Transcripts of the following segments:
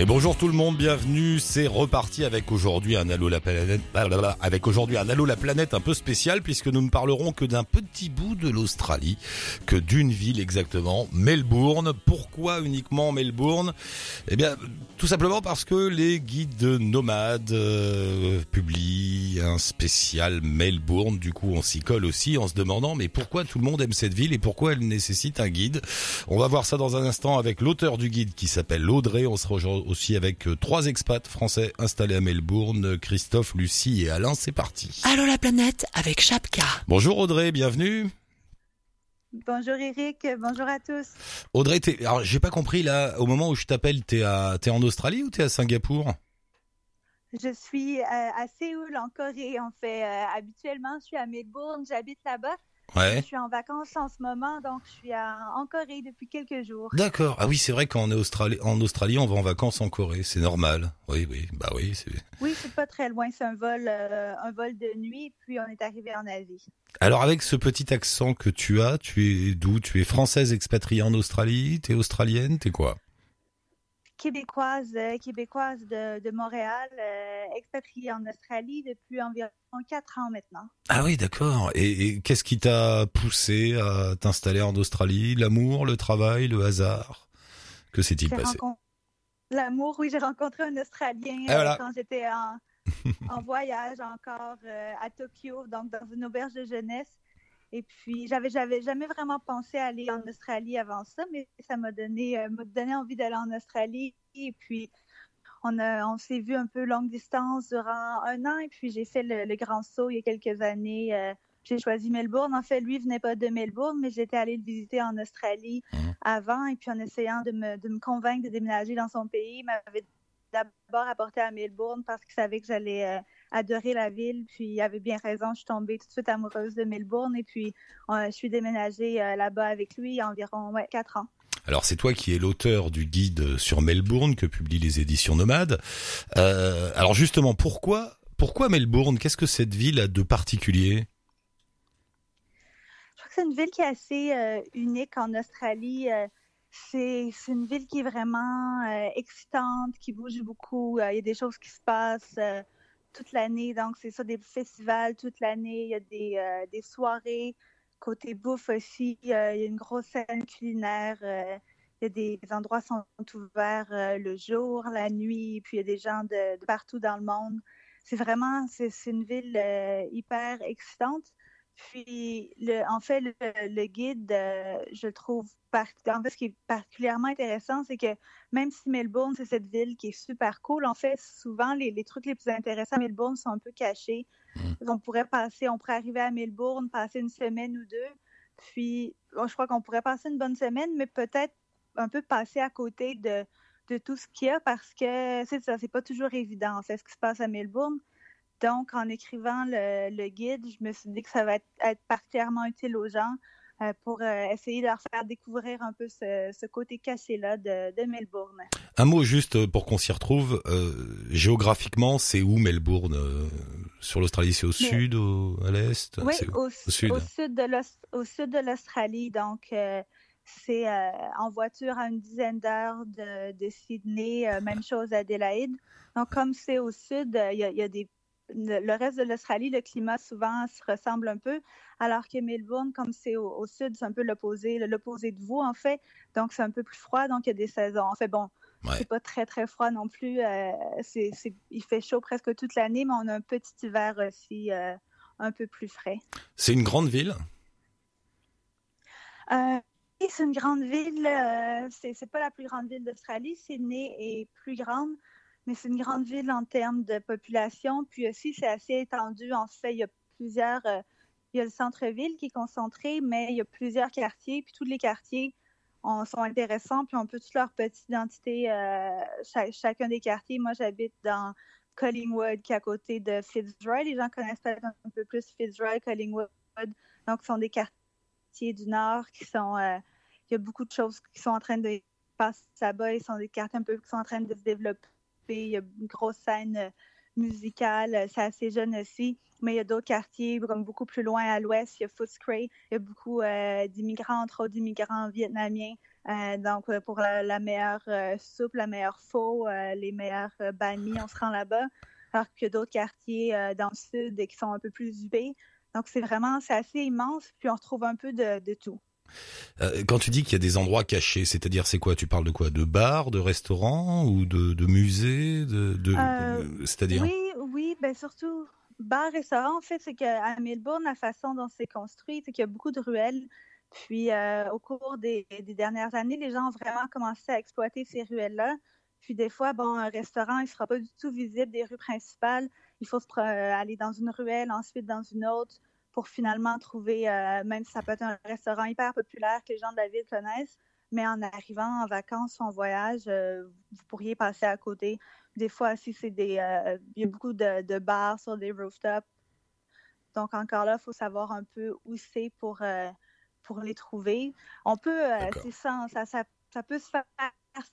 Et bonjour tout le monde, bienvenue. C'est reparti avec aujourd'hui un Allo la planète, avec aujourd'hui un Allo la planète un peu spécial puisque nous ne parlerons que d'un petit bout de l'Australie, que d'une ville exactement, Melbourne. Pourquoi uniquement Melbourne? Eh bien, tout simplement parce que les guides nomades euh, publient un spécial Melbourne. Du coup, on s'y colle aussi en se demandant mais pourquoi tout le monde aime cette ville et pourquoi elle nécessite un guide? On va voir ça dans un instant avec l'auteur du guide qui s'appelle Audrey. Aussi avec euh, trois expats français installés à Melbourne, Christophe, Lucie et Alain. C'est parti. Allô la planète avec Chapka. Bonjour Audrey, bienvenue. Bonjour Eric, bonjour à tous. Audrey, alors j'ai pas compris là, au moment où je t'appelle, t'es à, t'es en Australie ou t'es à Singapour? Je suis euh, à Séoul en Corée en fait. Euh, habituellement, je suis à Melbourne, j'habite là-bas. Je suis en vacances en ce moment, donc je suis en Corée depuis quelques jours. D'accord. Ah oui, c'est vrai qu'en Australie, en Australie, on va en vacances en Corée, c'est normal. Oui, oui, bah oui. Oui, c'est pas très loin, c'est un vol, euh, un vol de nuit, puis on est arrivé en Asie. Alors avec ce petit accent que tu as, tu es d'où? Tu es française expatriée en Australie? T'es australienne? T'es quoi? Québécoise, euh, québécoise de, Montréal, euh, expatriée en Australie depuis environ quatre ans maintenant. Ah oui, d'accord. Et, qu'est-ce qui t'a poussé à t'installer en Australie? L'amour, le travail, le hasard? Que s'est-il passé? L'amour, oui, j'ai rencontré un Australien euh, quand j'étais en, en, voyage encore à Tokyo, donc dans une auberge de jeunesse. Et puis, j'avais, j'avais jamais vraiment pensé à aller en Australie avant ça, mais ça m'a donné, euh, m'a donné envie d'aller en Australie. Et puis, on, a, on s'est vu un peu longue distance durant un an. Et puis, j'ai fait le, grand saut il y a quelques années. Euh, j'ai choisi Melbourne. En fait, lui venait pas de Melbourne, mais j'étais allée le visiter en Australie mmh. avant. Et puis, en essayant de me, de me convaincre de déménager dans son pays, il m'avait d'abord apporté à Melbourne parce qu'il savait que j'allais euh, adorer la ville. Puis il avait bien raison, je suis tombée tout de suite amoureuse de Melbourne et puis euh, je suis déménagée euh, là-bas avec lui il y a environ quatre ans. Alors c'est toi qui es l'auteur du guide sur Melbourne que publient les éditions Nomades. alors justement, pourquoi pourquoi Melbourne? Qu'est-ce que cette ville a de particulier? Je crois que c'est une ville qui est assez unique en Australie c'est une ville qui est vraiment euh, excitante, qui bouge beaucoup. Euh, il y a des choses qui se passent euh, toute l'année. Donc, c'est ça, des festivals toute l'année. Il y a des, des, soirées. Côté bouffe aussi, il y a une grosse scène culinaire. il y a des, endroits qui sont ouverts le jour, la nuit. Puis, il y a des gens de, de partout dans le monde. C'est vraiment, c'est une ville hyper excitante. Puis, le, en fait, le, guide, euh, je trouve, en fait, ce qui est particulièrement intéressant, c'est que même si Melbourne, c'est cette ville qui est super cool, en fait, souvent, les, trucs les plus intéressants à Melbourne sont un peu cachés. Mmh. On pourrait passer, on pourrait arriver à Melbourne, passer une semaine ou deux, puis je crois qu'on pourrait passer une bonne semaine, mais peut-être un peu passer à côté de, de tout ce qu'il y a parce que c'est ça, c'est pas toujours évident, en fait, ce qui se passe à Melbourne. Donc, en écrivant le, guide, je me suis dit que ça va être, particulièrement utile aux gens euh, pour euh, essayer de leur faire découvrir un peu ce, côté caché-là de, Melbourne. Un mot juste pour qu'on s'y retrouve. Euh, géographiquement, c'est où Melbourne Sur l'Australie, c'est au sud, ou à l'est? Oui, au, sud. Au sud de l'Australie. Donc, c'est en voiture à une dizaine d'heures de, Sydney. même chose à Adélaïde. Donc, comme c'est au sud, il y, a des le reste de l'Australie, le climat souvent se ressemble un peu, alors que Melbourne, comme c'est au, sud, c'est un peu l'opposé, l'opposé de vous en fait. Donc c'est un peu plus froid, donc il y a des saisons. En fait, bon, c'est pas très très froid non plus. Euh, il fait chaud presque toute l'année, mais on a un petit hiver aussi euh, un peu plus frais. C'est une grande ville? Euh, c'est une grande ville. c'est pas la plus grande ville d'Australie. Sydney est plus grande mais c'est une grande ville en termes de population. Puis aussi, c'est assez étendu. En fait, il y a plusieurs. Euh, il y a le centre-ville qui est concentré, mais il y a plusieurs quartiers. Puis tous les quartiers sont intéressants. Puis on peut toute leur petite identité, euh, chacun des quartiers. Moi, j'habite dans Collingwood, qui est à côté de Fitzroy. Les gens connaissent peut-être un peu plus Fitzroy, Collingwood. Donc, ce sont des quartiers du Nord qui sont. Euh, il y a beaucoup de choses qui sont en train de passer là-bas. Ils sont des quartiers un peu qui sont en train de se développer il y a une grosse scène euh, musicale. C'est assez jeune aussi. Mais il y a d'autres quartiers, comme beaucoup plus loin à l'ouest, il y a Footscray. Il y a beaucoup d'immigrants, entre autres d'immigrants vietnamiens. donc, pour la, meilleure soupe, la meilleure faux, les meilleurs banh mi, on se rend là-bas. Alors qu'il y a d'autres quartiers dans le sud qui sont un peu plus huppés. Donc, c'est vraiment, c'est assez immense. Puis, on retrouve un peu de tout. Euh, quand tu dis qu'il y a des endroits cachés, c'est-à-dire c'est quoi? Tu parles de quoi? De bars, de restaurants ou de, de musées de, de, euh, C'est-à-dire? Oui, oui, ben surtout bars, restaurants. En fait, c'est qu'à Melbourne, la façon dont c'est construit, c'est qu'il y a beaucoup de ruelles. Puis euh, au cours des, des, dernières années, les gens ont vraiment commencé à exploiter ces ruelles-là. Puis des fois, bon, un restaurant, il ne sera pas du tout visible des rues principales. Il faut se, aller dans une ruelle, ensuite dans une autre pour finalement trouver, euh, même si ça peut être un restaurant hyper populaire que les gens de la ville connaissent, mais en arrivant en vacances ou en voyage, euh, vous pourriez passer à côté. Des fois aussi, c'est des, euh, il y a beaucoup de, bars sur des rooftops. Donc encore là, il faut savoir un peu où c'est pour, pour les trouver. On peut, c'est ça, ça, ça, peut se faire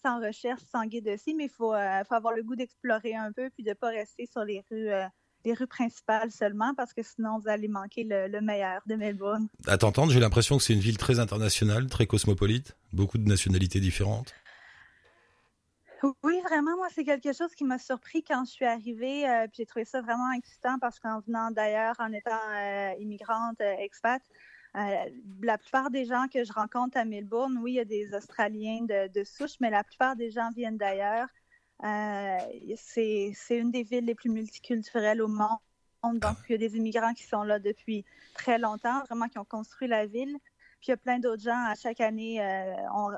sans recherche, sans guide aussi, mais il faut, faut, avoir le goût d'explorer un peu puis de ne pas rester sur les rues les rues principales seulement parce que sinon vous allez manquer le, meilleur de Melbourne. À t'entendre, j'ai l'impression que c'est une ville très internationale, très cosmopolite, beaucoup de nationalités différentes. Oui, vraiment, moi, c'est quelque chose qui m'a surpris quand je suis arrivée. Euh, j'ai trouvé ça vraiment excitant parce qu'en venant d'ailleurs, en étant euh, immigrante, euh, expat, la plupart des gens que je rencontre à Melbourne, oui, il y a des Australiens de, de souche, mais la plupart des gens viennent d'ailleurs. Euh, c'est une des villes les plus multiculturelles au monde. Donc, il y a des immigrants qui sont là depuis très longtemps, vraiment qui ont construit la ville. Puis il y a plein d'autres gens à chaque année. Euh,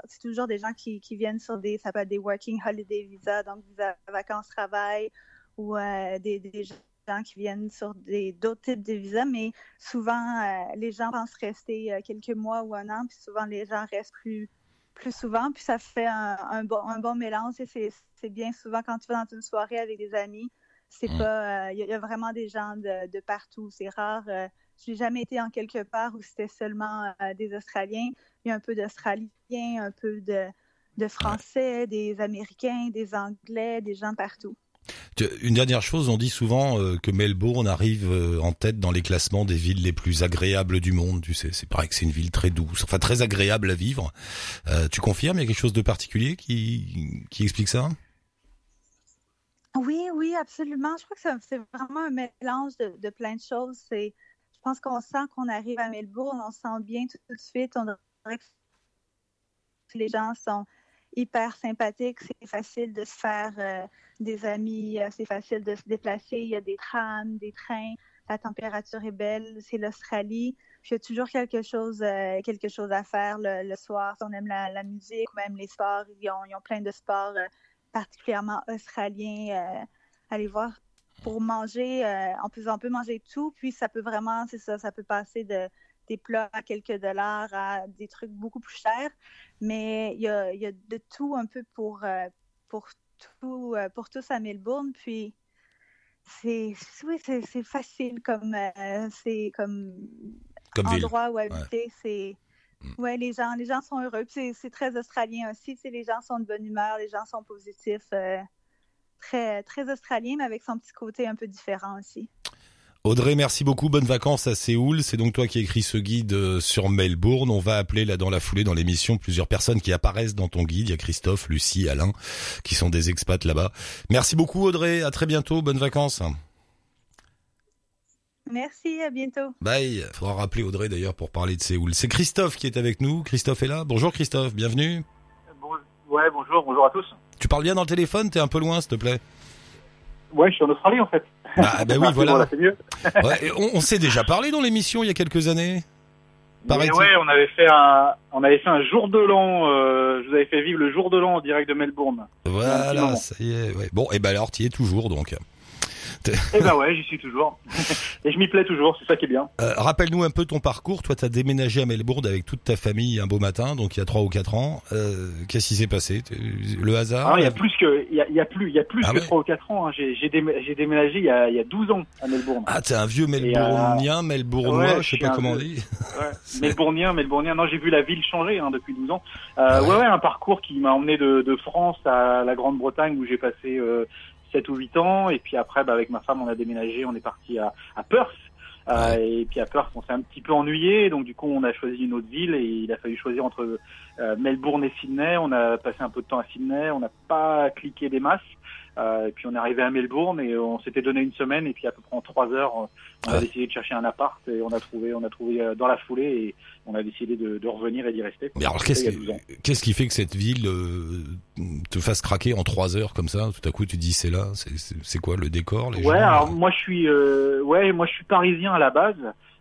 c'est toujours des gens qui, viennent sur des, ça s'appelle des working holiday visa, donc visa vacances travail, ou euh, des, des, gens qui viennent sur d'autres types de visas. Mais souvent, les gens pensent rester quelques mois ou un an, puis souvent les gens restent plus plus souvent, puis ça fait un, bon, un bon mélange. C'est bien souvent quand tu vas dans une soirée avec des amis, c'est mm. pas, il euh, y, a vraiment des gens de, partout. C'est rare. Euh, je n'ai jamais été en quelque part où c'était seulement euh, des Australiens. Il y a un peu d'Australiens, un peu de, de Français, des Américains, des Anglais, des gens partout. Une dernière chose, on dit souvent euh, que Melbourne arrive euh, en tête dans les classements des villes les plus agréables du monde. Tu sais, c'est pareil que c'est une ville très douce, enfin très agréable à vivre. Euh, tu confirmes Il y a quelque chose de particulier qui, explique ça? Oui, oui, absolument. Je crois que c'est vraiment un mélange de, plein de choses. C'est, je pense qu'on sent qu'on arrive à Melbourne, on sent bien tout, de suite. On dirait que les gens sont hyper sympathiques. C'est facile de se faire des amis, euh, c'est facile de se déplacer. Il y a des trams, des trains. La température est belle. C'est l'Australie. Puis il y a toujours quelque chose, euh, quelque chose à faire le, soir. Si on aime la, musique, même les sports, ils ont, ils plein de sports euh, particulièrement australiens. allez voir. Pour manger, on, peut, on peut manger tout. Puis ça peut vraiment, c'est ça, ça peut passer de des plats à quelques dollars à des trucs beaucoup plus chers. Mais il y a, y a de tout un peu pour, pour tout, euh, pour tous à Melbourne. Puis c'est oui, c'est facile comme euh, c'est comme, endroit où habiter. C'est mm. ouais, les gens les gens sont heureux. C'est très australien aussi. Les gens sont de bonne humeur, les gens sont positifs. Euh, très très australien, mais avec son petit côté un peu différent aussi. Audrey, merci beaucoup. Bonnes vacances à Séoul. C'est donc toi qui écris ce guide euh, sur Melbourne. On va appeler là dans la foulée dans l'émission plusieurs personnes qui apparaissent dans ton guide. Il y a Christophe, Lucie, Alain, qui sont des expats là-bas. Merci beaucoup Audrey. À très bientôt. Bonnes vacances. Merci, à bientôt. Bye. Faudra rappeler Audrey d'ailleurs pour parler de Séoul. C'est Christophe qui est avec nous. Christophe est là. Bonjour Christophe, bienvenue. Bon, ouais, bonjour, bonjour à tous. Tu parles bien dans le téléphone, t'es un peu loin s'il te plaît. Ouais, je suis en Australie en fait. Bah, bah oui, voilà. mieux. on, s'est déjà parlé dans l'émission il y a quelques années. Mais ouais, on avait fait un, on avait fait un jour de l'an. Euh, je vous avais fait vivre le jour de l'an en direct de Melbourne. Voilà, ça y est. Ouais. Bon, et ben alors, tu y es toujours donc. Eh ben ouais, j'y suis toujours. Et je m'y plais toujours, c'est ça qui est bien. Euh, Rappelle-nous un peu ton parcours. Toi, tu as déménagé à Melbourne avec toute ta famille un beau matin, donc il y a 3 ou 4 ans. Euh, Qu'est-ce qui s'est passé? Le hasard? Il y a plus que, il y a, y a plus, y a plus ah que 3 ou 4 ans. Hein. J'ai déménagé il y, a, il y a 12 ans à Melbourne. Ah, t'es un vieux Melbournien, Melbournois, ouais, je sais pas comment on dit. Ouais. Melbournien, Melbournien. Non, j'ai vu la ville changer hein, depuis 12 ans. Euh, ah ouais. ouais. un parcours qui m'a emmené de, de, France à la Grande-Bretagne où j'ai passé euh, 7 ou 8 ans. Et puis après, bah, avec ma femme, on a déménagé, on est parti à, à Perth. Euh, et puis à Perth, on s'est un petit peu ennuyé, donc du coup, on a choisi une autre ville et il a fallu choisir entre euh, Melbourne et Sydney. On a passé un peu de temps à Sydney, on n'a pas cliqué des masses. Euh, et puis on est arrivé à Melbourne et on s'était donné une semaine et puis à peu près en trois heures, on a décidé de chercher un appart et on a trouvé, on a trouvé euh, dans la foulée et on a décidé de, de revenir et d'y rester. Mais alors qu'est-ce qu'est-ce qui fait que cette ville euh, te fasse craquer en trois heures comme ça? Tout à coup, tu dis c'est là, c'est quoi le décor les Ouais, alors moi je suis, euh, ouais, moi je suis parisien à la base.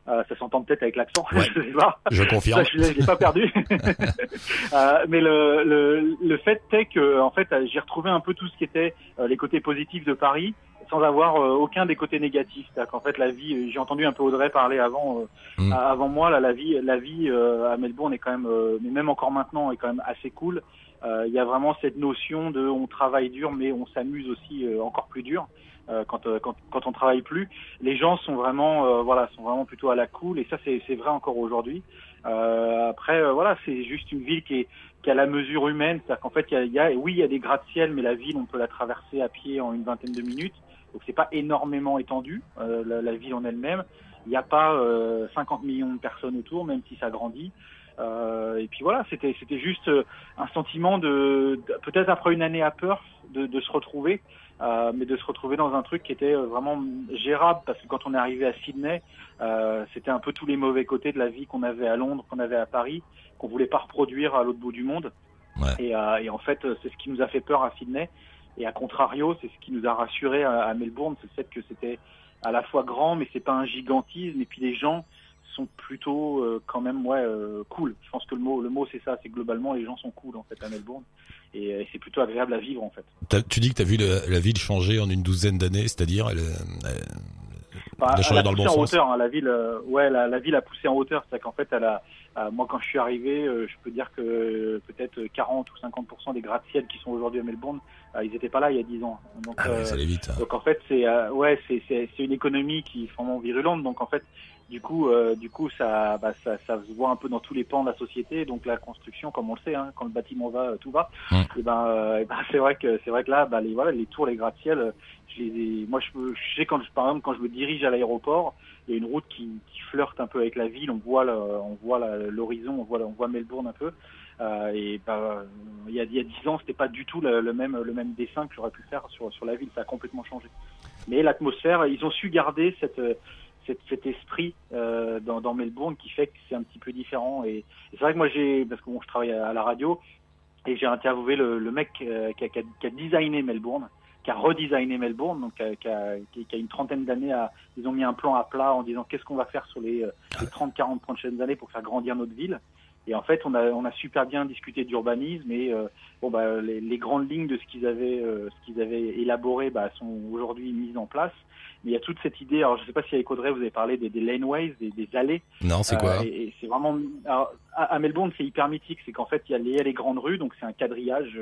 Euh, ça s'entend peut-être avec l'accent, ouais, je sais pas. Je confirme. Ça, je l'ai pas perdu. euh, mais le, le, le fait est que en fait j'ai retrouvé un peu tout ce qui était euh, les côtés positifs de Paris sans avoir euh, aucun des côtés négatifs. C'est-à-dire qu'en fait la vie, j'ai entendu un peu Audrey parler avant mm. avant moi là, la vie la vie à Melbourne est quand même mais même encore maintenant est quand même assez cool. Il y a vraiment cette notion de on travaille dur mais on s'amuse aussi encore plus dur. Euh, quand, euh, quand, quand on travaille plus. Les gens sont vraiment, euh, voilà, sont vraiment plutôt à la cool, et ça c'est vrai encore aujourd'hui. après, voilà, c'est juste une ville qui est qui a la mesure humaine, c'est-à-dire qu'en fait, il y a, y a, oui, il y a des gratte-ciel, mais la ville, on peut la traverser à pied en une vingtaine de minutes, donc c'est pas énormément étendu, la, la, ville en elle-même. Il n'y a pas 50 millions de personnes autour, même si ça grandit. Euh, et puis voilà, c'était c'était juste un sentiment de, de peut-être après une année à Perth de, de se retrouver. Euh, mais de se retrouver dans un truc qui était euh, vraiment gérable parce que quand on est arrivé à Sydney, euh, c'était un peu tous les mauvais côtés de la vie qu'on avait à Londres, qu'on avait à Paris, qu'on voulait pas reproduire à l'autre bout du monde. Ouais. Et, euh, et, en fait, c'est ce qui nous a fait peur à Sydney. Et à contrario, c'est ce qui nous a rassuré à, à Melbourne, c'est le fait que c'était à la fois grand, mais c'est pas un gigantisme. Et puis les gens sont plutôt euh, quand même ouais cool. Je pense que le mot le mot c'est ça, c'est globalement les gens sont cool en fait à Melbourne et, et c'est plutôt agréable à vivre en fait. Tu dis que tu as vu la, la, ville changer en une douzaine d'années, c'est-à-dire elle, elle, bah, elle, a changé dans le bon en hauteur, hein, la ville, euh, ouais, la, la, ville a poussé en hauteur, c'est qu'en fait, elle a, euh, moi quand je suis arrivé, euh, je peux dire que peut-être 40 ou 50 des gratte-ciel qui sont aujourd'hui à Melbourne, ils n'étaient pas là il y a 10 ans. Donc, ah ouais, ça allait vite. Hein. donc en fait, c'est ouais, c'est c'est une économie qui est vraiment virulente. Donc en fait, du coup, euh, du coup, ça, bah, ça, ça, se voit un peu dans tous les pans de la société. Donc la construction, comme on le sait, hein, quand le bâtiment va, tout va. Mmh. Et ben, euh, ben c'est vrai que c'est vrai que là, bah, les voilà, les tours, les gratte-ciel, je les, moi, je, je sais quand je, par exemple, quand je me dirige à l'aéroport, il y a une route qui, qui flirte un peu avec la ville. On voit, le, on voit l'horizon, on voit, on voit Melbourne un peu. Euh, et bah, il y a, il y a dix ans, c'était pas du tout le, le, même, le même dessin que j'aurais pu faire sur, sur la ville. Ça a complètement changé. Mais l'atmosphère, ils ont su garder cette cet, cet esprit euh, dans, Melbourne qui fait que c'est un petit peu différent. Et, c'est vrai que moi, j'ai, parce que bon, je travaille à, la radio, et j'ai interviewé le, mec euh, qui, a, designé Melbourne, qui a redesigné Melbourne, donc qui a, qui a une trentaine d'années. Ils ont mis un plan à plat en disant qu'est-ce qu'on va faire sur les, euh, les 30-40 prochaines années pour faire grandir notre ville. Et en fait, on a, on a super bien discuté d'urbanisme et euh, bon bah les, les, grandes lignes de ce qu'ils avaient, euh, ce qu'ils avaient élaboré, bah, sont aujourd'hui mises en place. Mais il y a toute cette idée. Alors, je sais pas si avec Audrey vous avez parlé des, des laneways, des, des, allées. Non, c'est quoi euh, Et, et c'est vraiment. Alors, à, Melbourne, c'est hyper mythique. C'est qu'en fait, il y, a les, grandes rues, donc c'est un quadrillage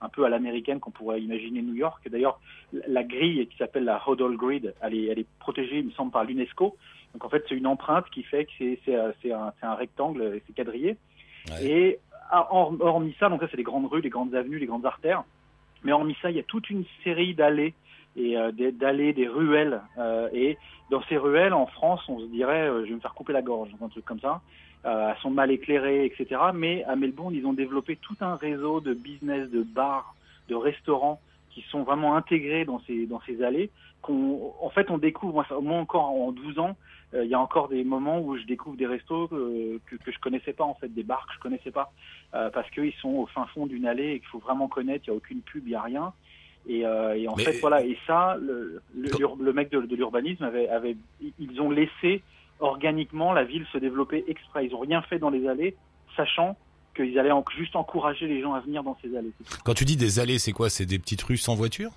un peu à l'américaine qu'on pourrait imaginer New York. D'ailleurs, la grille qui s'appelle la Hodol Grid, elle est, elle est protégée, il me semble, par l'UNESCO. Donc en fait, c'est une empreinte qui fait que c'est c'est un, un rectangle, c'est quadrillé. Et hormis ça, donc ça c'est les grandes rues, les grandes avenues, les grandes artères. Mais hormis ça, il y a toute une série d'allées et euh, d'allées, des ruelles. Euh, et dans ces ruelles, en France, on se dirait, euh, je vais me faire couper la gorge, un truc comme ça. Euh, elles sont mal éclairées, etc. Mais à Melbourne, ils ont développé tout un réseau de business, de bars, de restaurants qui sont vraiment intégrés dans ces dans ces allées. Qu'on, en fait, on découvre, moi, moi encore en 12 ans, il y a encore des moments où je découvre des restos que, que, que je connaissais pas en fait, des bars que je connaissais pas, euh, parce qu'ils sont au fin fond d'une allée et qu'il faut vraiment connaître. Il y a aucune pub, il y a rien. Et, euh, et en Mais... fait, voilà. Et ça, le, le, le mec de, de l'urbanisme avait, avait, ils ont laissé organiquement la ville se développer exprès. Ils ont rien fait dans les allées, sachant qu'ils allaient en, juste encourager les gens à venir dans ces allées. Quand tu dis des allées, c'est quoi? C'est des petites rues sans voiture?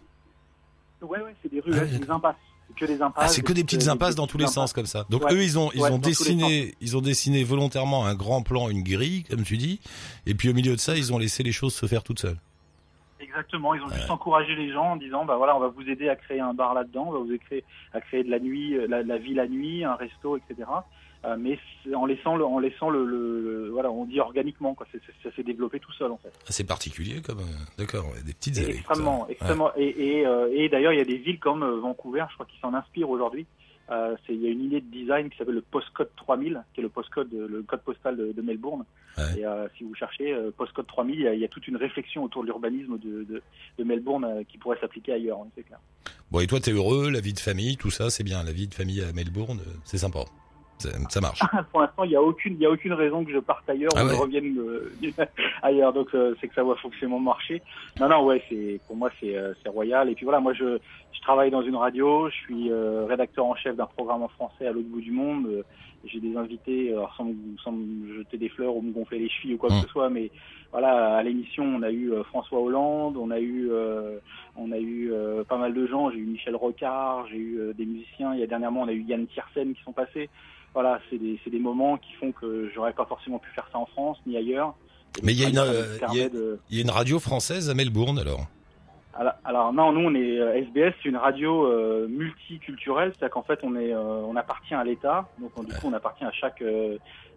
Ouais, ouais, c'est des rues, ah, des impasses que des impasses. Ah, c'est que des petites impasses dans tous les sens comme ça. Donc ouais. eux, ils ont ils ouais, ont dessiné ils ont dessiné volontairement un grand plan, une grille, comme tu dis, et puis au milieu de ça, ils ont laissé les choses se faire toutes seules. Exactement, ils ont juste encouragé les gens en disant bah voilà, on va vous aider à créer un bar là-dedans, on va vous aider à créer de la nuit, la, la vie la nuit, un resto, etc. euh, mais en laissant le, en laissant le, voilà, on dit organiquement quoi. ça s'est développé tout seul en fait. Ah, c'est particulier comme, d'accord, des petites allées. Extrêmement, extrêmement. Et, et, d'ailleurs, il y a des villes comme Vancouver, je crois, qui s'en inspirent aujourd'hui. Euh, il y a une idée de design qui s'appelle le postcode 3000, qui est le postcode, le code postal de, Melbourne. Et euh, si vous cherchez euh, postcode 3000, il y, a, toute une réflexion autour de l'urbanisme de, de, Melbourne euh, qui pourrait s'appliquer ailleurs, c'est clair. Bon, et toi, t'es heureux, la vie de famille, tout ça, c'est bien. La vie de famille à Melbourne, c'est sympa. Ça marche. Pour l'instant, il n'y a aucune, il y a aucune raison que je parte ailleurs ah ou que je revienne ailleurs. Donc, c'est que ça va forcément marcher. Non, non, ouais, c'est pour moi, c'est royal. Et puis voilà, moi, je, je travaille dans une radio. Je suis rédacteur en chef d'un programme en français à l'autre bout du monde j'ai des invités, alors sans, sans, me jeter des fleurs ou me gonfler les chevilles ou quoi que mmh. ce soit, mais voilà, à l'émission, on a eu euh, François Hollande, on a eu, euh, on a eu euh, pas mal de gens. J'ai eu Michel Rocard, j'ai eu des musiciens. Il y a dernièrement, on a eu Yann Tiersen qui sont passés. Voilà, c'est des, des moments qui font que j'aurais pas forcément pu faire ça en France ni ailleurs. Mais il y, a y a une radio française à Melbourne alors alors, non, nous on est SBS, euh, c'est une radio euh, multiculturelle, c'est-à-dire qu'en fait on est, euh, on appartient à l'État, donc du coup on appartient à chaque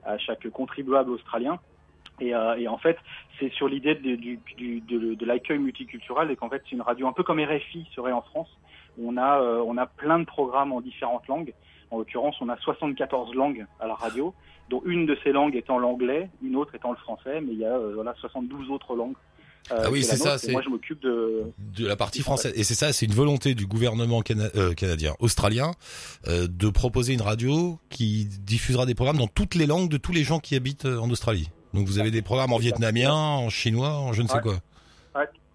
à chaque contribuable australien. Et, et en fait, c'est sur l'idée de, du, du, de, l'accueil multiculturel et qu'en fait c'est une radio un peu comme RFI serait en France. On a on a plein de programmes en différentes langues. En l'occurrence, on a 74 langues à la radio, dont une de ces langues étant l'anglais, une autre étant le français, mais il y a voilà 72 autres langues euh, ah oui, c'est ça. Moi, je m'occupe de de la partie française. Et c'est ça, c'est une volonté du gouvernement euh, canadien, australien, euh, de proposer une radio qui diffusera des programmes dans toutes les langues de tous les gens qui habitent en Australie. Donc vous avez des programmes en vietnamien, en chinois, en je ne sais quoi.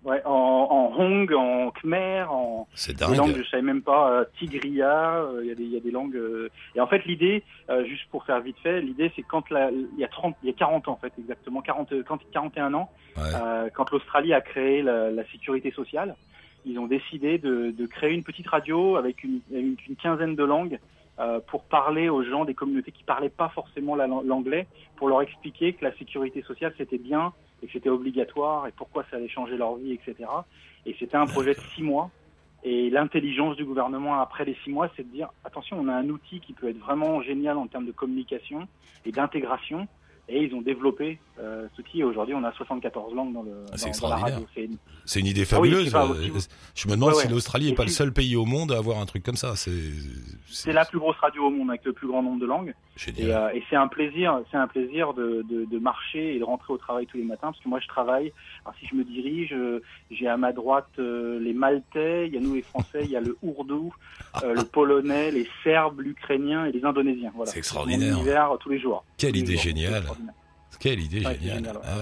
Ouais, en Hong, en Khmer, en des langues je savais même pas, euh, Tigria, euh, il y, a des, y a des langues. Euh, et en fait, l'idée, juste pour faire vite fait, l'idée c'est quand il y a 30, il y a 40 ans en fait exactement, 40, quand 41 ans, quand l'Australie a créé la, la, sécurité sociale, ils ont décidé de, de créer une petite radio avec une, une, une quinzaine de langues pour parler aux gens des communautés qui parlaient pas forcément l'anglais, pour leur expliquer que la sécurité sociale c'était bien et que c'était obligatoire et pourquoi ça allait changer leur vie, etc. Et c'était un projet de six mois. Et l'intelligence du gouvernement après les six mois, c'est de dire attention, on a un outil qui peut être vraiment génial en termes de communication et d'intégration. Et ils ont développé euh, ce qui aujourd'hui on a 74 langues dans, le, ah, la radio. C'est une... idée ah fabuleuse. je me demande si l'Australie n'est pas le seul pays au monde à avoir un truc comme ça. C'est la plus grosse radio au monde avec le plus grand nombre de langues. Et, euh, et c'est un plaisir, c'est un plaisir de, de, de, marcher et de rentrer au travail tous les matins parce que moi je travaille. Alors si je me dirige, euh, j'ai à ma droite euh, les Maltais, il y a nous les Français, il y a le Ourdou, euh, le Polonais, les Serbes, l'Ukrainien et les Indonésiens. Voilà. C'est extraordinaire. tous les jours. Quelle idée géniale. Quelle idée géniale. Ah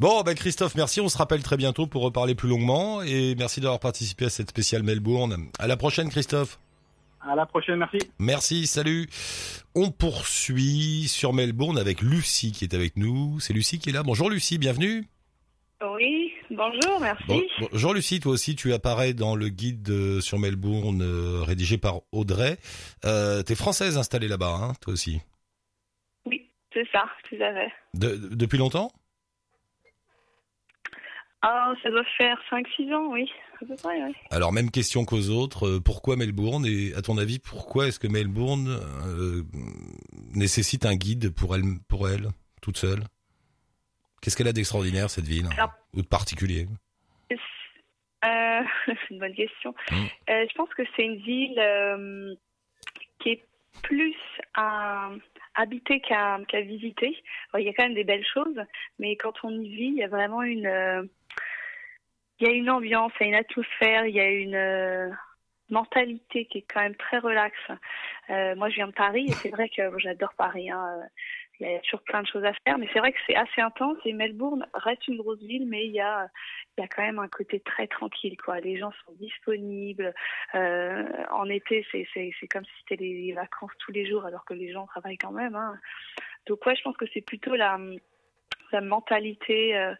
bon, ben Christophe, merci. On se rappelle très bientôt pour reparler plus longuement et merci d'avoir participé à cette spéciale Melbourne. À la prochaine, Christophe. À la prochaine, merci. Merci, salut. On poursuit sur Melbourne avec Lucie qui est avec nous. C'est Lucie qui est là. Bonjour Lucie, bienvenue. Oui, bonjour, merci. bonjour Lucie, toi aussi tu apparais dans le guide euh, sur Melbourne euh, rédigé par Audrey. Euh, T'es française installée là-bas, hein, toi aussi Oui, c'est ça, tout à fait. depuis longtemps? Ah, ça doit faire 5-6 ans, oui. Alors, même question qu'aux autres. Euh, pourquoi Melbourne? Et à ton avis, pourquoi est-ce que Melbourne euh, nécessite un guide pour elle, pour elle toute seule? Qu'est-ce qu'elle a d'extraordinaire, cette ville? Ou de particulier? Euh, C'est une bonne question. Hmm. je pense que c'est une ville qui est plus à habiter qu'à visiter. il y a quand même des belles choses, mais quand on y vit, il y a vraiment une il y a une ambiance, il y a une atmosphère, il y a une euh, mentalité qui est quand même très relaxe. Euh, moi, je viens de Paris et c'est vrai que j'adore Paris. Hein. Il y a toujours plein de choses à faire, mais c'est vrai que c'est assez intense. Et Melbourne reste une grosse ville, mais il y a, y a quand même un côté très tranquille, quoi. Les gens sont disponibles. Euh, en été, c'est, c'est, c'est comme si c'était les vacances tous les jours, alors que les gens travaillent quand même. Hein. Donc ouais, je pense que c'est plutôt la, la mentalité. Euh,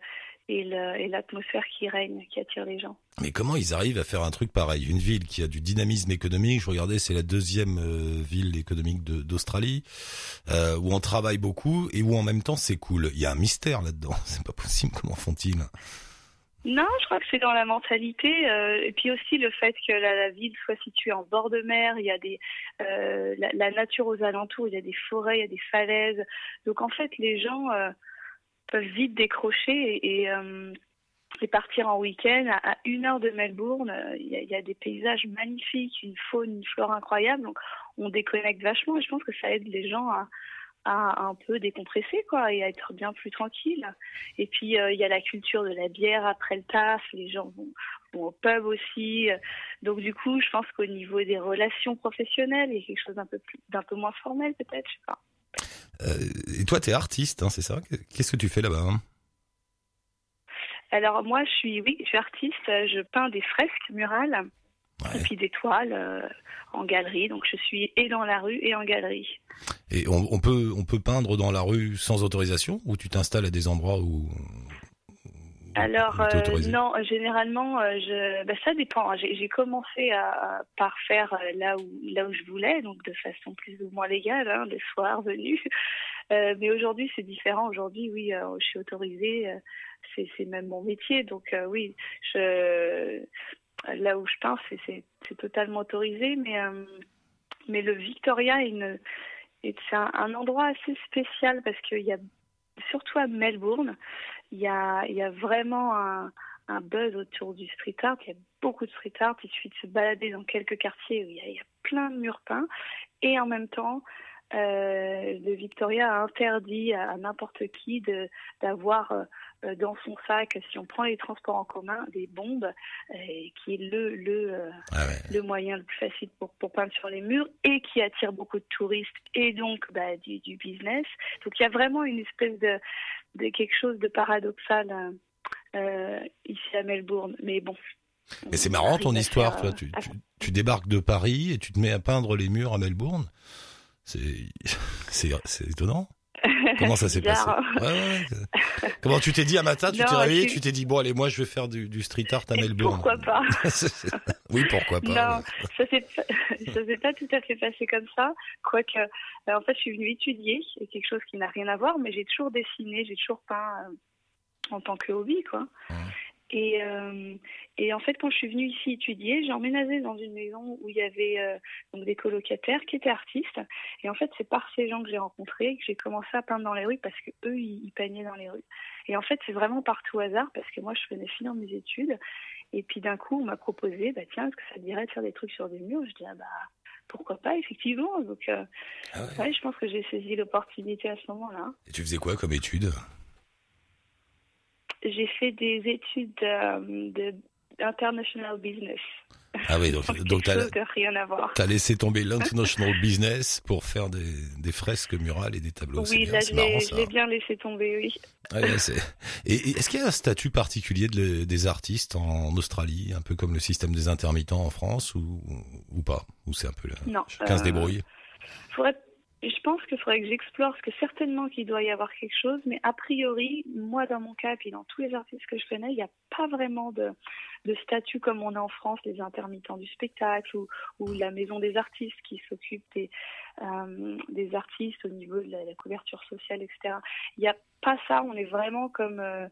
et l'atmosphère qui règne, qui attire les gens. Mais comment ils arrivent à faire un truc pareil? Une ville qui a du dynamisme économique, je regardais, c'est la deuxième euh, ville économique d'Australie, euh, où on travaille beaucoup et où en même temps c'est cool. Il y a un mystère là-dedans, c'est pas possible, comment font-ils? Non, je crois que c'est dans la mentalité euh, et puis aussi le fait que la, la, ville soit située en bord de mer, il y a des la, la, nature aux alentours, il y a des forêts, il y a des falaises. Donc en fait, les gens peuvent vite décrocher euh, et partir en week-end à, une heure de Melbourne. Il y, a, il y, a, des paysages magnifiques, une faune, une flore incroyable. Donc on déconnecte vachement et je pense que ça aide les gens à un peu décompresser quoi et à être bien plus tranquille. Et puis euh, il y a la culture de la bière après le taf, les gens vont, au pub aussi. Donc du coup, je pense qu'au niveau des relations professionnelles, il y a quelque chose d'un peu d'un peu moins formel peut-être, je sais pas. Euh, et toi, tu es artiste, hein, c'est ça Qu'est-ce que tu fais là-bas hein Alors moi, je suis oui, je suis artiste. Je peins des fresques murales ouais. et puis des toiles. Euh, en galerie. Donc je suis et dans la rue et en galerie. Et on, on peut on peut peindre dans la rue sans autorisation ou tu t'installes à des endroits où alors euh, non, généralement, euh, je, bah, ça dépend. J'ai commencé à, à, par faire euh, là où là où je voulais, donc de façon plus ou moins légale, hein, le soir venu. Euh, mais aujourd'hui, c'est différent. Aujourd'hui, oui, euh, je suis autorisée. c'est même mon métier, donc oui, je là où je peins, c'est totalement autorisé, mais, mais le Victoria est, une, est un, un, endroit assez spécial parce qu'il y a, surtout à Melbourne, il y a, il y a vraiment un, un buzz autour du street art. Il y a beaucoup de street art. Il suffit de se balader dans quelques quartiers où il y a, il y a plein de murs peints. Et en même temps, euh, le Victoria a interdit à, à n'importe qui d'avoir euh, dans son sac, si on prend les transports en commun, des bombes, euh, qui est le le, euh, ah ouais. le moyen le plus facile pour, pour peindre sur les murs et qui attire beaucoup de touristes et donc bah, du, du business. Donc il y a vraiment une espèce de, de quelque chose de paradoxal euh, ici à Melbourne. Mais bon, mais c'est marrant ton histoire, faire, toi. Tu, tu, tu, débarques de Paris et tu te mets à peindre les murs à Melbourne. C'est c'est étonnant. Comment ça s'est passé ouais, ouais. Comment tu t'es dit à matin, tu t'es réveillé, tu t'es dit bon allez moi je vais faire du, du street art à Et Melbourne. Pourquoi pas Oui pourquoi pas. Non, ça s'est ça s'est pas tout à fait passé comme ça, quoique euh, en fait je suis venue étudier, c'est quelque chose qui n'a rien à voir, mais j'ai toujours dessiné, j'ai toujours peint euh, en tant que hobby quoi. Et, euh, et en fait, quand je suis venue ici étudier, j'ai emménagé dans une maison où il y avait euh, donc des colocataires qui étaient artistes. Et en fait, c'est par ces gens que j'ai rencontrés que j'ai commencé à peindre dans les rues parce que eux, ils, ils peignaient dans les rues. Et en fait, c'est vraiment par tout hasard parce que moi, je venais finir mes études. Et puis d'un coup, on m'a proposé, bah tiens, est-ce que ça te dirait de faire des trucs sur des murs? Je dis ah bah pourquoi pas effectivement. Donc euh, ah ouais. ouais. je pense que j'ai saisi l'opportunité à ce moment-là. Et tu faisais quoi comme études j'ai fait des études euh, de international business. Ah oui, donc, donc tu as, laissé tomber l'international business pour faire des, des, fresques murales et des tableaux. Oui, là, je l'ai bien laissé tomber, oui. Ouais, et, et est-ce qu'il y a un statut particulier de, des artistes en Australie, un peu comme le système des intermittents en France, ou, ou pas? Ou c'est un peu là, non, chacun euh, se débrouille je pense qu'il faudrait que j'explore, parce que certainement qu'il doit y avoir quelque chose, mais a priori, moi dans mon cas, puis dans tous les artistes que je connais, il n'y a pas vraiment de, de statut comme on a en France, les intermittents du spectacle ou, ou la maison des artistes qui s'occupe des, euh, des artistes au niveau de la, la couverture sociale, etc. Il n'y a pas ça, on est vraiment comme... Euh,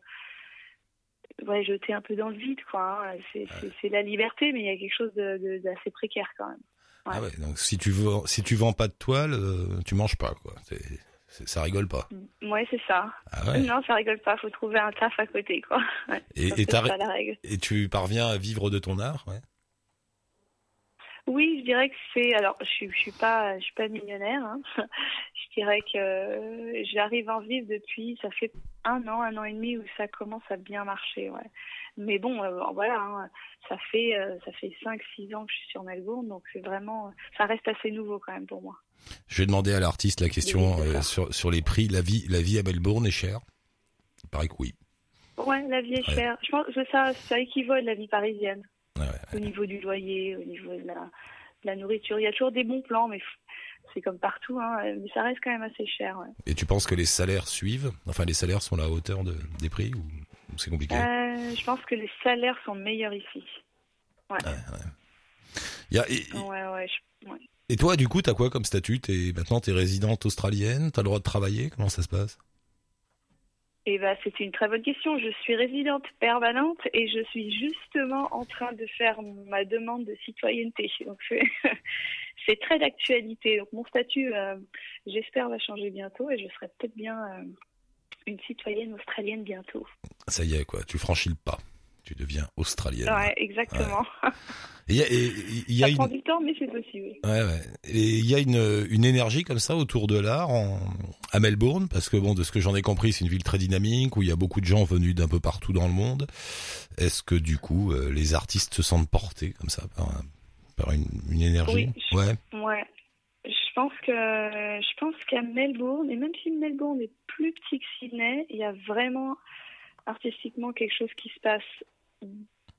ouais, jeté un peu dans le vide, quoi. Hein. C'est ouais. la liberté, mais il y a quelque chose d'assez précaire quand même. Ouais. Ah ouais, donc si tu vends, si tu vends pas de toile, euh, tu manges pas, quoi. C'est, c'est, ça rigole pas. Ouais, c'est ça. Ah ouais. Non, ça rigole pas. Faut trouver un taf à côté, quoi. Ouais, et, et, la règle. et tu parviens à vivre de ton art, ouais. Oui, je dirais que c'est. Alors, je suis, je suis pas, je suis pas millionnaire. Hein. Je dirais que j'arrive à en vivre depuis. Ça fait un an, un an et demi où ça commence à bien marcher. Ouais. Mais bon, euh, voilà, hein, ça fait euh, ça fait cinq, six ans que je suis sur Melbourne, donc c'est vraiment, ça reste assez nouveau quand même pour moi. Je vais demander à l'artiste la question euh, sur sur les prix. La vie, la vie à Melbourne est chère. Il paraît que oui. Ouais, la vie est ouais. chère. Je pense que ça, ça équivaut à la vie parisienne. Ouais, ouais, au niveau du loyer, au niveau de la, de la nourriture. Il y a toujours des bons plans, mais c'est comme partout, hein, mais ça reste quand même assez cher. Ouais. Et tu penses que les salaires suivent? Enfin, les salaires sont à la hauteur de, des prix ou, ou c'est compliqué? Euh, Je pense que les salaires sont meilleurs ici. Ouais. ouais, ouais. Y a, et, je, toi, du coup, t'as quoi comme statut? Es, Maintenant, t'es résidente australienne? T'as le droit de travailler? Comment ça se passe? Eh ben, c'était une très bonne question. Je suis résidente permanente et je suis justement en train de faire ma demande de citoyenneté. Donc, c'est très d'actualité. Donc, mon statut, euh, j'espère, va changer bientôt et je serai peut-être bien euh, une citoyenne australienne bientôt. Ça y est, quoi. Tu franchis le pas. Tu deviens australienne. Ouais, exactement. Et a, et, il y a Ça une, prend du temps, mais c'est possible. ouais, ouais. Et il y a une, une énergie comme ça autour de l'art en, à Melbourne, parce que bon, de ce que j'en ai compris, c'est une ville très dynamique où il y a beaucoup de gens venus d'un peu partout dans le monde. Est-ce que du coup, euh, les artistes se sentent portés comme ça par, un- par une, une énergie Oui, je- Ouais. Ouais. Je pense que je pense qu'à Melbourne, et même si Melbourne est plus petit que Sydney, il y a vraiment artistiquement quelque chose qui se passe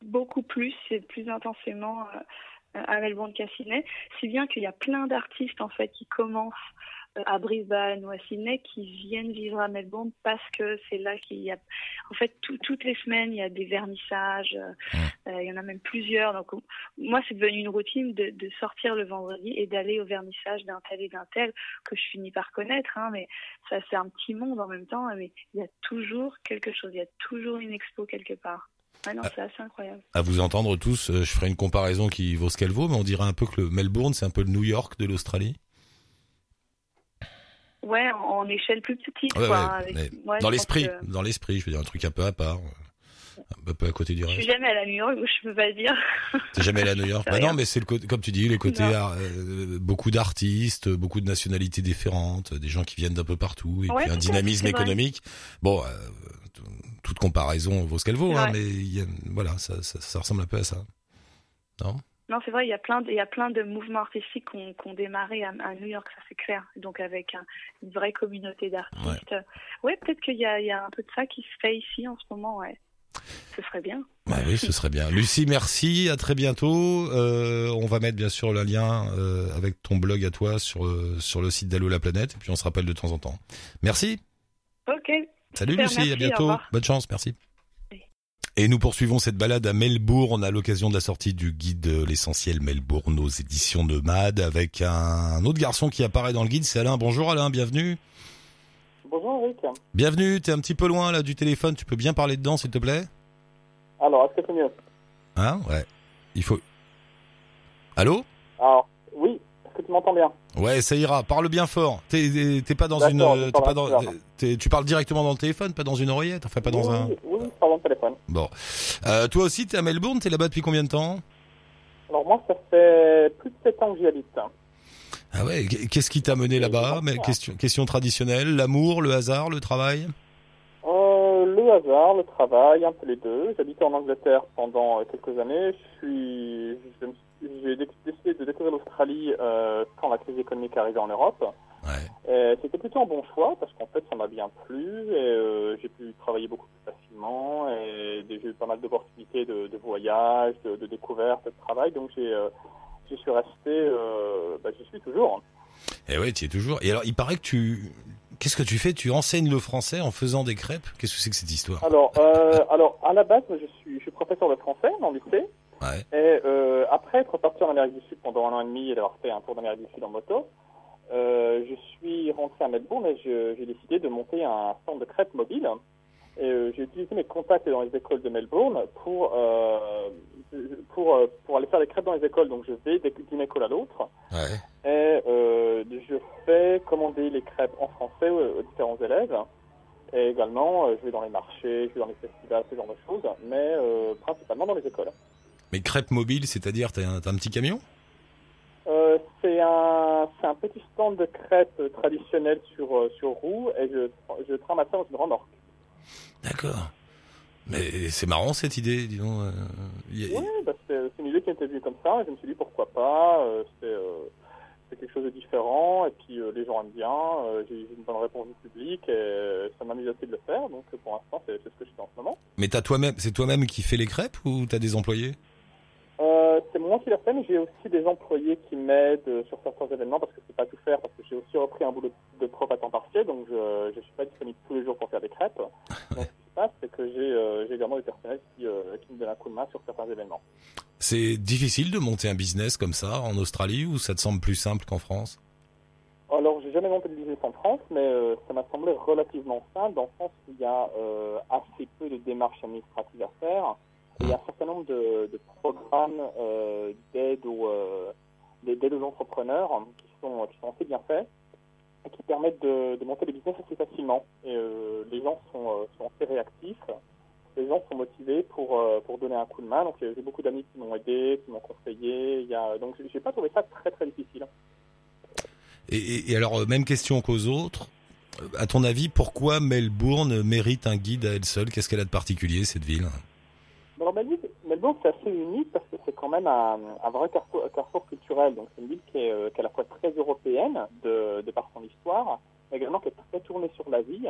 beaucoup plus et plus intensément euh, à Melbourne qu'à Sydney. Si bien qu'il y a plein d'artistes en fait qui commencent euh, à Brisbane ou à Sydney qui viennent vivre à Melbourne parce que c'est là qu'il y a en fait tout- toutes les semaines il y a des vernissages euh, euh, il y en a même plusieurs donc moi, c'est devenu une routine de, de sortir le vendredi et d'aller au vernissage d'un tel et d'un tel que je finis par connaître. Hein, mais ça, c'est un petit monde en même temps. Mais il y a toujours quelque chose. Il y a toujours une expo quelque part. Ouais, non, c'est assez incroyable. À vous entendre tous, euh, je ferai une comparaison qui vaut ce qu'elle vaut, mais on dirait un peu que le Melbourne, c'est un peu le New York de l'Australie. Ouais, en, en échelle plus petite. Ouais, quoi, ouais, avec- mais ouais, dans l'esprit, que- dans l'esprit, je veux dire un truc un peu à part, euh, un peu à côté du Je reste. suis jamais à New York, je peux pas dire. T'es jamais allé à New York Bah rien. non, mais c'est le côté, comme tu dis, les côtés Non. art- euh, beaucoup d'artistes, beaucoup de nationalités différentes, des gens qui viennent d'un peu partout, et Ouais, puis un dynamisme économique. Bon, euh, toute comparaison vaut ce qu'elle vaut, hein, Ouais. mais il y a- voilà, ça, ça, ça ressemble un peu à ça. Non? Non, c'est vrai, il y a plein de, il y a plein de mouvements artistiques qui ont, qui ont démarré à, à New York, ça c'est clair. Donc avec un- une vraie communauté d'artistes. Ouais, peut-être qu'il y a, il y a un peu de ça qui se fait ici en ce moment, ouais. Ce serait bien. Bah oui, ce serait bien. Lucie, merci, à très bientôt. Euh, on va mettre bien sûr le lien euh, avec ton blog à toi sur, euh, sur le site d'Allo la planète, et puis on se rappelle de temps en temps. Merci. Ok. Salut Super, Lucie, merci, à bientôt. Bonne chance, merci. Et nous poursuivons cette balade à Melbourne à l'occasion de la sortie du guide L'essentiel Melbourne aux éditions de MAD avec un autre garçon qui apparaît dans le guide, c'est Alain. Bonjour Alain, bienvenue. Bonjour Eric. Bienvenue, t'es un petit peu loin là du téléphone, tu peux bien parler dedans s'il te plaît? Alors, est-ce que c'est mieux? Hein? Ouais. Il faut... Allô? Alors, oui, est-ce que tu m'entends bien? Ouais, ça ira. Parle bien fort. T'es pas dans D'accord, une, je euh, t'es parle pas dans, t'es- tu parles directement dans le téléphone, pas dans une oreillette, enfin pas dans oui, un. Oui, oui, dans le téléphone. Bon. Euh, toi aussi, t'es à Melbourne. T'es là-bas depuis combien de temps? Alors moi, ça fait plus de 7 ans que j'y habite. Ah ouais. Qu'est-ce qui t'a mené là-bas? Mais question, question traditionnelle. L'amour, le hasard, le travail? Euh, le hasard, le travail, un peu les deux. J'habitais en Angleterre pendant euh, quelques années. J'ai dé- décidé de découvrir l'Australie euh, quand la crise économique arrivée en Europe. Ouais. Et C'était plutôt un bon choix parce qu'en fait ça m'a bien plu et euh, j'ai pu travailler beaucoup plus facilement et j'ai eu pas mal d'opportunités de, de voyage, de, de découverte, de travail donc j'ai euh, j'y suis resté, euh, bah, j'y suis toujours. Et ouais, tu es toujours. Et alors, il paraît que tu. Qu'est-ce que tu fais? Tu enseignes le français en faisant des crêpes? Qu'est-ce que c'est que cette histoire? Alors, euh, alors à la base moi, je suis, je suis professeur de français dans le lycée Ouais. et euh, après être parti en Amérique du Sud pendant un an et demi et d'avoir fait un tour d'Amérique du Sud en moto, euh, je suis rentré à Melbourne et j'ai décidé de monter un centre de crêpes mobile. Et euh, j'ai utilisé mes contacts dans les écoles de Melbourne pour euh, pour euh, pour aller faire des crêpes dans les écoles. Donc je vais d'une école à l'autre Ouais. et je fais commander les crêpes en français aux, aux différents élèves. Et également, je vais dans les marchés, je vais dans les festivals, ce genre de choses, mais euh, principalement dans les écoles. Mais crêpes mobiles, c'est-à-dire t'as un, un petit camion? Euh, c'est un, c'est un petit stand de crêpes traditionnelles sur, sur roue et je, je trame ça dans une remorque. D'accord. Mais c'est marrant cette idée, dis donc. euh, a- Oui, bah, c'est une idée qui m'était venue comme ça et je me suis dit pourquoi pas, euh, c'est euh, c'est quelque chose de différent et puis les gens aiment bien, j'ai une bonne réponse du public et ça m'amuse assez de le faire donc pour l'instant c'est c'est ce que je fais en ce moment. Mais t'as toi-même, c'est toi-même qui fais les crêpes ou t'as des employés? Euh, c'est moi qui le fais, mais j'ai aussi des employés qui m'aident euh, sur certains événements parce que je peux pas tout faire parce que j'ai aussi repris un boulot de prof à temps partiel, donc je je suis pas disponible tous les jours pour faire des crêpes. Donc ce qui se passe, c'est que j'ai euh, également des personnels qui, euh, qui me donnent un coup de main sur certains événements. C'est difficile de monter un business comme ça en Australie ou ça te semble plus simple qu'en France? Alors j'ai jamais monté de business en France, mais euh, ça m'a semblé relativement simple dans le sens où il y a euh, assez peu de démarches administratives à faire. Il y a un certain nombre de, programmes euh, d'aide aux, euh, d'aide aux entrepreneurs qui sont, qui sont assez bien faits et qui permettent de, monter des business assez facilement. Euh, les gens sont, assez réactifs. Les gens sont motivés pour, pour donner un coup de main. Donc j'ai beaucoup d'amis qui m'ont aidé, qui m'ont conseillé. Il y a, donc j'ai pas trouvé ça très très difficile. Et, alors, même question qu'aux autres. À ton avis, pourquoi Melbourne mérite un guide à elle seule? Qu'est-ce qu'elle a de particulier, cette ville? Alors Melbourne, Melbourne, c'est assez unique parce que c'est quand même un, un vrai carrefour, un carrefour culturel. Donc c'est une ville qui est, euh, qui est à la fois très européenne de, de par son histoire, mais également qui est très tournée sur la vie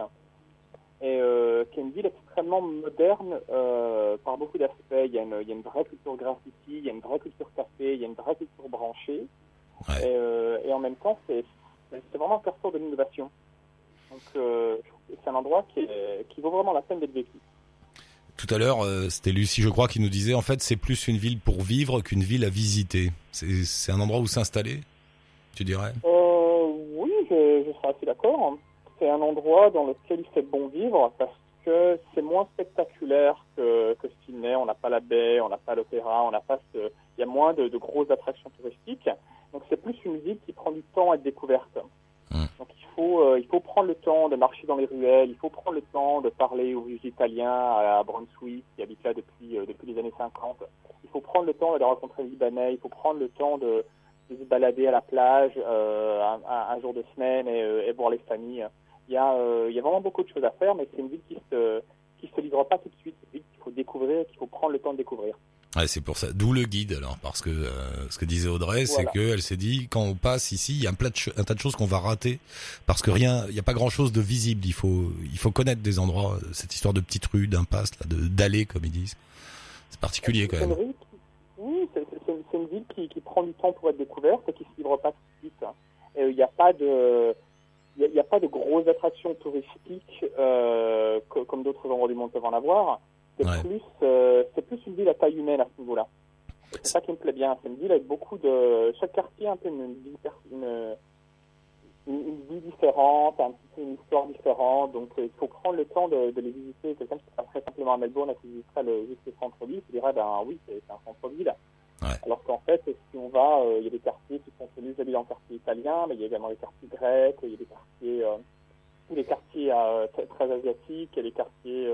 et euh, qui est une ville extrêmement moderne euh, par beaucoup d'aspects. Il, y a une- il y a une vraie culture graffiti, il y a une vraie culture café, il y a une vraie culture branchée. Ouais. Et, et en même temps, c'est vraiment un carrefour de l'innovation. Donc c'est un endroit qui, est- qui vaut vraiment la peine d'être vécu. Tout à l'heure, euh, c'était Lucie, je crois, qui nous disait en fait, c'est plus une ville pour vivre qu'une ville à visiter. C'est un endroit où s'installer, tu dirais? Euh, oui, je, je serais assez d'accord. C'est un endroit dans lequel il fait bon vivre parce que c'est moins spectaculaire que, que Sydney. On n'a pas la baie, on n'a pas l'opéra, on n'a pas. Il y a moins de grosses attractions touristiques. Donc c'est plus une ville qui prend du temps à être découverte. Hmm. Donc il faut, euh, il faut prendre le temps de marcher dans les ruelles, il faut prendre le temps de parler aux vieux Italiens à Brunswick qui habitent là depuis, euh, depuis les années 50. Il faut prendre le temps de rencontrer les Libanais, il faut prendre le temps de, se balader à la plage euh, un, jour de semaine et, et voir les familles. Il y, a, il y a vraiment beaucoup de choses à faire, mais c'est une ville qui se, qui se livre pas tout de suite. C'est une ville qu'il faut découvrir, qu'il faut prendre le temps de découvrir. Ouais, c'est pour ça. D'où le guide alors, parce que euh, ce que disait Audrey, c'est qu'elle s'est dit quand on passe ici, il y a un, plat de ch- un tas de choses qu'on va rater parce que rien, il n'y a pas grand chose de visible. Il faut, il faut connaître des endroits. euh, Cette histoire de petites rues, d'impasses, d'allées comme ils disent, c'est particulier quand une même. qui- oui, c'est une, ville qui, qui prend du temps pour être découverte et qui se livre pas tout de suite. Et il n'y a pas de il y a- il y a, pas de grosses attractions touristiques euh, co- comme d'autres endroits du monde peuvent en avoir. C'est Ouais. plus euh, c'est plus une ville à taille humaine à ce niveau-là. C'est ça qui me plaît bien. C'est une ville avec beaucoup de chaque quartier a un peu une, une, vie per- une, une- une vie différente, un petit peu une histoire différente. Donc euh, il faut prendre le temps de, de les visiter. Quelqu'un qui passerait simplement à Melbourne et qui visiterait le, juste le centre-ville, se dirait ben oui, c'est un centre-ville. Ouais. Alors qu'en fait, si on va, euh, il y a des quartiers qui sont tenus habillés en quartier italien, mais il y a également des quartiers grecs, il y a des quartiers, euh, des quartiers euh, très, très asiatiques, il y a des quartiers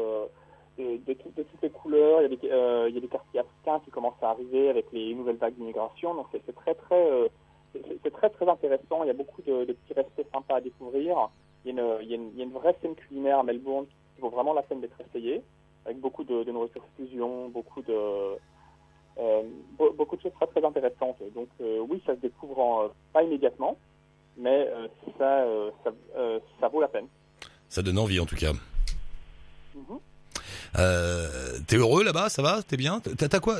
de, de, tout- de toutes les couleurs, il y, a des, euh, il y a des quartiers africains qui commencent à arriver avec les nouvelles vagues d'immigration. Donc c'est très très euh, c'est- très très intéressant. Il y a beaucoup de, de petits restos sympas à découvrir. Il y, a une, il, y a une, il y a une vraie scène culinaire à Melbourne qui vaut vraiment la peine d'être essayée, avec beaucoup de, nourriture fusion, beaucoup de euh, be- beaucoup de choses très très intéressantes. Donc euh, oui, ça se découvre en, euh, pas immédiatement, mais euh, ça, euh, ça, euh, ça vaut la peine. Ça donne envie en tout cas. Mhm. Euh, t'es heureux là-bas, ça va, t'es bien. T'as quoi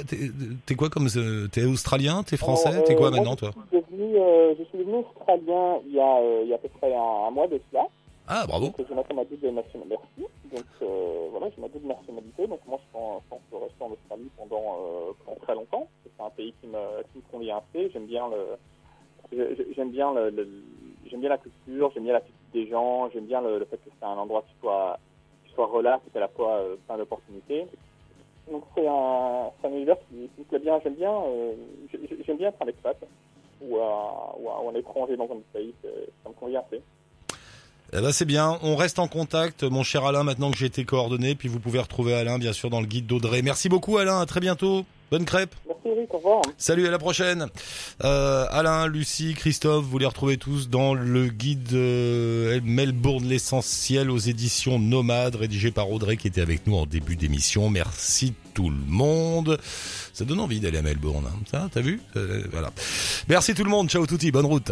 T'es quoi comme euh, T'es australien, t'es français, t'es euh, quoi moi, maintenant je toi suis devenu, euh, Je suis devenu australien il y a, euh, il y a à peu près un, un mois de cela. Ah bravo. Donc maintenant ma double nationalité. Merci. Donc euh, voilà, j'ai ma double nationalité. Donc moi je pense, je pense rester en Australie pendant, euh, pendant très longtemps. C'est un pays qui me, qui me convient assez. J'aime bien le, je- je- j'aime bien le, le- j'aime bien la culture, j'aime bien l'attitude des gens, j'aime bien le, le fait que c'est un endroit qui soit, soit relax et à la fois euh, plein d'opportunités. Donc c'est un, c'est un univers qui, qui me plaît. J'aime bien, euh, j'ai- j'aime bien être un expat ou, un- ou, un- étranger dans un pays. c'est- Ça me convient assez. Eh ben c'est bien, on reste en contact, mon cher Alain, maintenant que j'ai été coordonné, puis vous pouvez retrouver Alain bien sûr dans le guide d'Audrey. Merci beaucoup Alain, à très bientôt. Bonne crêpe. Merci Eric, au revoir. Salut, à la prochaine. Euh, Alain, Lucie, Christophe, vous les retrouvez tous dans le guide euh, Melbourne l'essentiel aux éditions Nomades, rédigé par Audrey qui était avec nous en début d'émission. Merci tout le monde. Ça donne envie d'aller à Melbourne. hein. Ça, t'as vu? Euh, Voilà. Merci tout le monde. Ciao touti, bonne route.